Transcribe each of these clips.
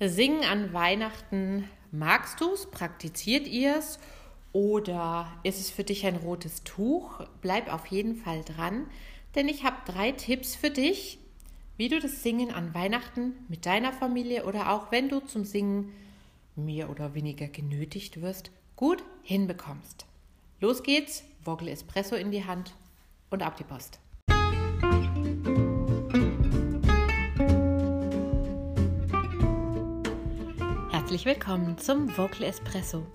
Singen an Weihnachten, magst du es? Praktiziert ihr es? Oder ist es für dich ein rotes Tuch? Bleib auf jeden Fall dran, denn ich habe drei Tipps für dich, wie du das Singen an Weihnachten mit deiner Familie oder auch wenn du zum Singen mehr oder weniger genötigt wirst, gut hinbekommst. Los geht's, Vogel Espresso in die Hand und ab die Post. Herzlich willkommen zum Vocal Espresso,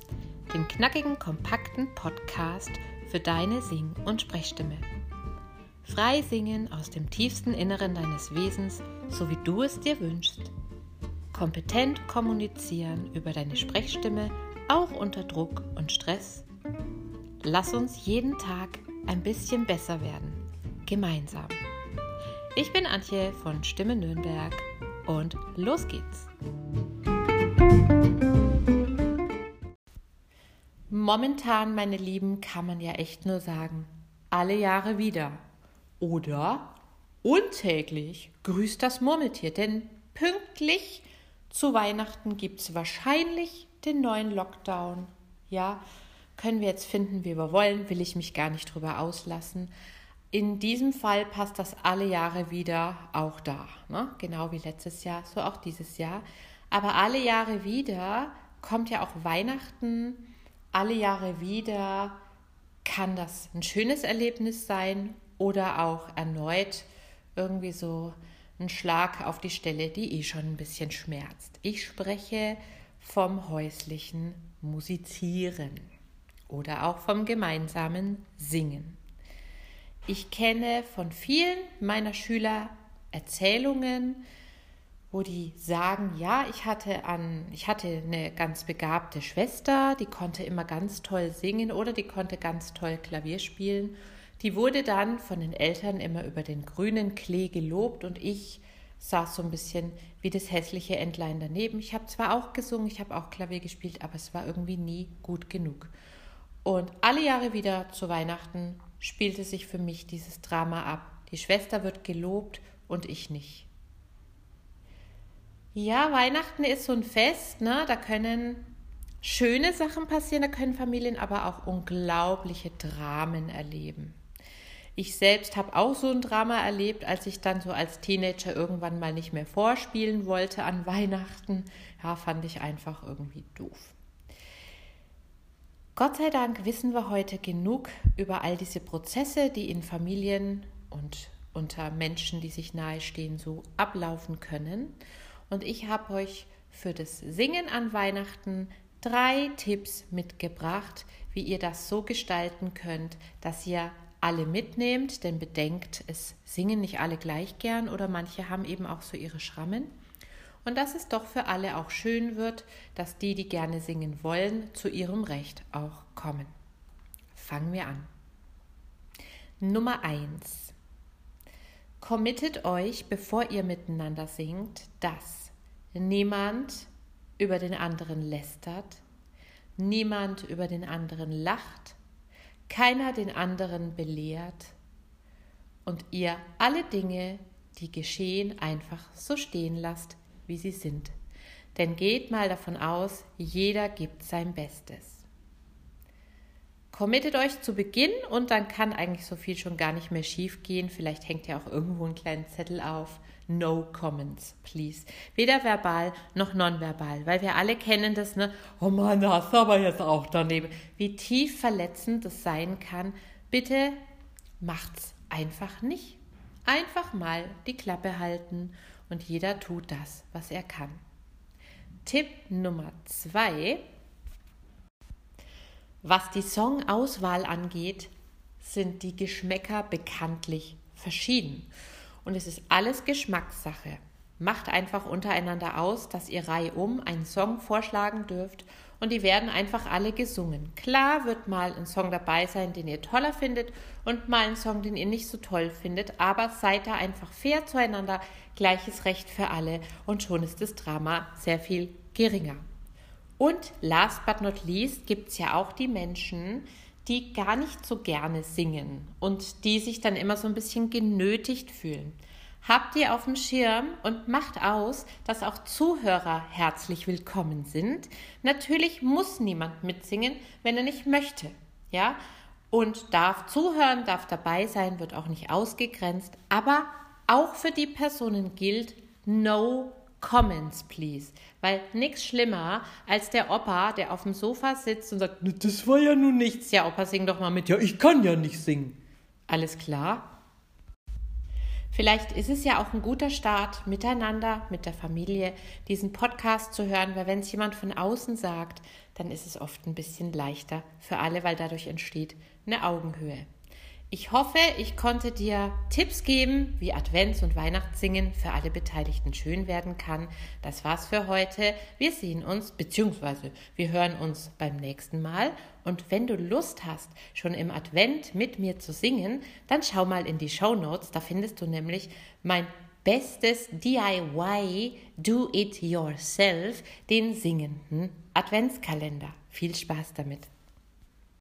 dem knackigen, kompakten Podcast für deine Sing- und Sprechstimme. Frei singen aus dem tiefsten Inneren deines Wesens, so wie du es dir wünschst. Kompetent kommunizieren über deine Sprechstimme, auch unter Druck und Stress. Lass uns jeden Tag ein bisschen besser werden, gemeinsam. Ich bin Antje von Stimme Nürnberg und los geht's. Momentan, meine Lieben, kann man ja echt nur sagen, alle Jahre wieder. Oder untäglich grüßt das Murmeltier, denn pünktlich zu Weihnachten gibt es wahrscheinlich den neuen Lockdown. Ja, können wir jetzt finden, wie wir wollen, will ich mich gar nicht drüber auslassen. In diesem Fall passt das alle Jahre wieder auch da. Ne? Genau wie letztes Jahr, so auch dieses Jahr. Aber alle Jahre wieder kommt ja auch Weihnachten alle Jahre wieder kann das ein schönes Erlebnis sein oder auch erneut irgendwie so ein Schlag auf die Stelle, die eh schon ein bisschen schmerzt. Ich spreche vom häuslichen Musizieren oder auch vom gemeinsamen Singen. Ich kenne von vielen meiner Schüler Erzählungen, wo die sagen, ja, ich hatte an, ich hatte eine ganz begabte Schwester, die konnte immer ganz toll singen oder die konnte ganz toll Klavier spielen. Die wurde dann von den Eltern immer über den grünen Klee gelobt und ich saß so ein bisschen wie das hässliche Entlein daneben. Ich habe zwar auch gesungen, ich habe auch Klavier gespielt, aber es war irgendwie nie gut genug. Und alle Jahre wieder zu Weihnachten spielte sich für mich dieses Drama ab. Die Schwester wird gelobt und ich nicht. Ja, Weihnachten ist so ein Fest, ne? Da können schöne Sachen passieren, da können Familien aber auch unglaubliche Dramen erleben. Ich selbst habe auch so ein Drama erlebt, als ich dann so als Teenager irgendwann mal nicht mehr vorspielen wollte an Weihnachten. Ja, fand ich einfach irgendwie doof. Gott sei Dank wissen wir heute genug über all diese Prozesse, die in Familien und unter Menschen, die sich nahestehen, so ablaufen können. Und ich habe euch für das Singen an Weihnachten drei Tipps mitgebracht, wie ihr das so gestalten könnt, dass ihr alle mitnehmt, denn bedenkt, es singen nicht alle gleich gern oder manche haben eben auch so ihre Schrammen. Und dass es doch für alle auch schön wird, dass die, die gerne singen wollen, zu ihrem Recht auch kommen. Fangen wir an. Nummer 1. Committet euch, bevor ihr miteinander singt, dass niemand über den anderen lästert, niemand über den anderen lacht, keiner den anderen belehrt und ihr alle Dinge, die geschehen, einfach so stehen lasst, wie sie sind. Denn geht mal davon aus, jeder gibt sein Bestes. Committet euch zu Beginn und dann kann eigentlich so viel schon gar nicht mehr schief gehen. Vielleicht hängt ja auch irgendwo einen kleinen Zettel auf. No comments, please. Weder verbal noch nonverbal, weil wir alle kennen das, ne? Oh Mann, da hast aber jetzt auch daneben. Wie tief verletzend das sein kann. Bitte macht's einfach nicht. Einfach mal die Klappe halten und jeder tut das, was er kann. Tipp Nummer zwei was die Songauswahl angeht, sind die Geschmäcker bekanntlich verschieden. Und es ist alles Geschmackssache. Macht einfach untereinander aus, dass ihr reihum einen Song vorschlagen dürft und die werden einfach alle gesungen. Klar wird mal ein Song dabei sein, den ihr toller findet und mal ein Song, den ihr nicht so toll findet, aber seid da einfach fair zueinander, gleiches Recht für alle und schon ist das Drama sehr viel geringer. Und last but not least gibt es ja auch die Menschen, die gar nicht so gerne singen und die sich dann immer so ein bisschen genötigt fühlen. habt ihr auf dem Schirm und macht aus, dass auch Zuhörer herzlich willkommen sind. Natürlich muss niemand mitsingen, wenn er nicht möchte. Ja? Und darf zuhören, darf dabei sein, wird auch nicht ausgegrenzt. Aber auch für die Personen gilt, no comments, please. Weil nichts schlimmer als der Opa, der auf dem Sofa sitzt und sagt, das war ja nun nichts. Ja, Opa, sing doch mal mit. Ja, ich kann ja nicht singen. Alles klar? Vielleicht ist es ja auch ein guter Start, miteinander, mit der Familie, diesen Podcast zu hören, weil wenn es jemand von außen sagt, dann ist es oft ein bisschen leichter für alle, weil dadurch entsteht eine Augenhöhe. Ich hoffe, ich konnte dir Tipps geben, wie Advents- und Weihnachtssingen für alle Beteiligten schön werden kann. Das war's für heute. Wir sehen uns, beziehungsweise wir hören uns beim nächsten Mal. Und wenn du Lust hast, schon im Advent mit mir zu singen, dann schau mal in die Show Notes. Da findest du nämlich mein bestes DIY Do It Yourself, den singenden Adventskalender. Viel Spaß damit.